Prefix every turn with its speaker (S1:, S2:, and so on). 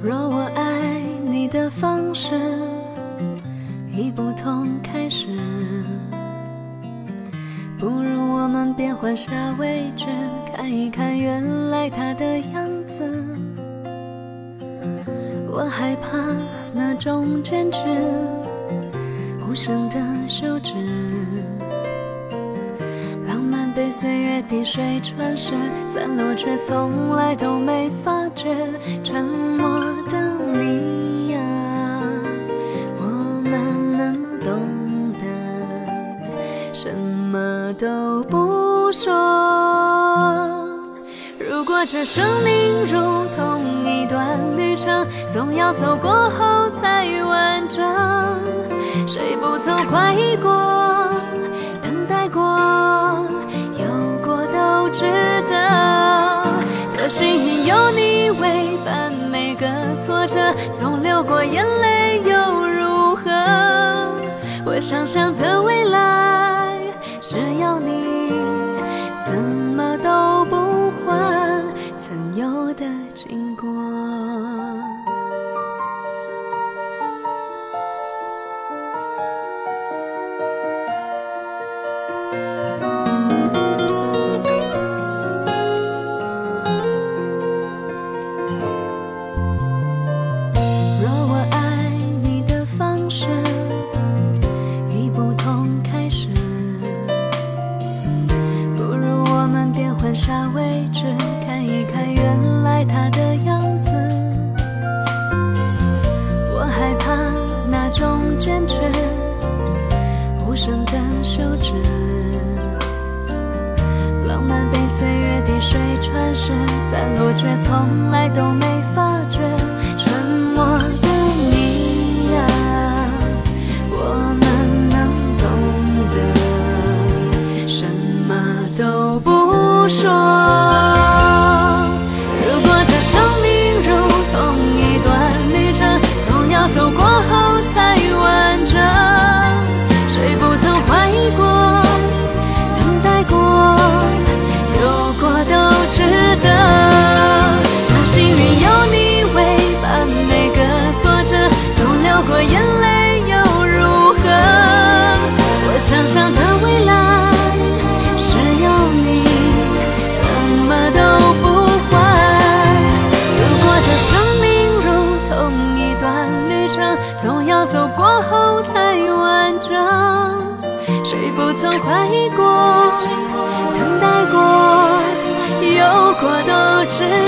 S1: 若我爱你的方式已不同开始，不如我们变换下位置，看一看原来他的样子。我害怕那种坚持，无声的休止。岁月滴水穿石，散落却从来都没发觉。沉默的你呀，我们能懂得，什么都不说。如果这生命如同一段旅程，总要走过后才完整。谁不曾怀疑过，等待过，的幸有你为伴，每个挫折总流过眼泪又如何？我想象的未来是要你怎么都不换曾有的经过。换下位置，看一看原来他的样子。我害怕那种坚持，无声的休止。浪漫被岁月滴水穿石，散落却从来都没发觉。说如果这生命如同一段旅程总要走过后才完整谁不曾怀疑过等待过有过都值得多幸运有你为伴每个挫折总流过眼泪又如何我想象过后才完整谁不曾怀疑过等待过有过都值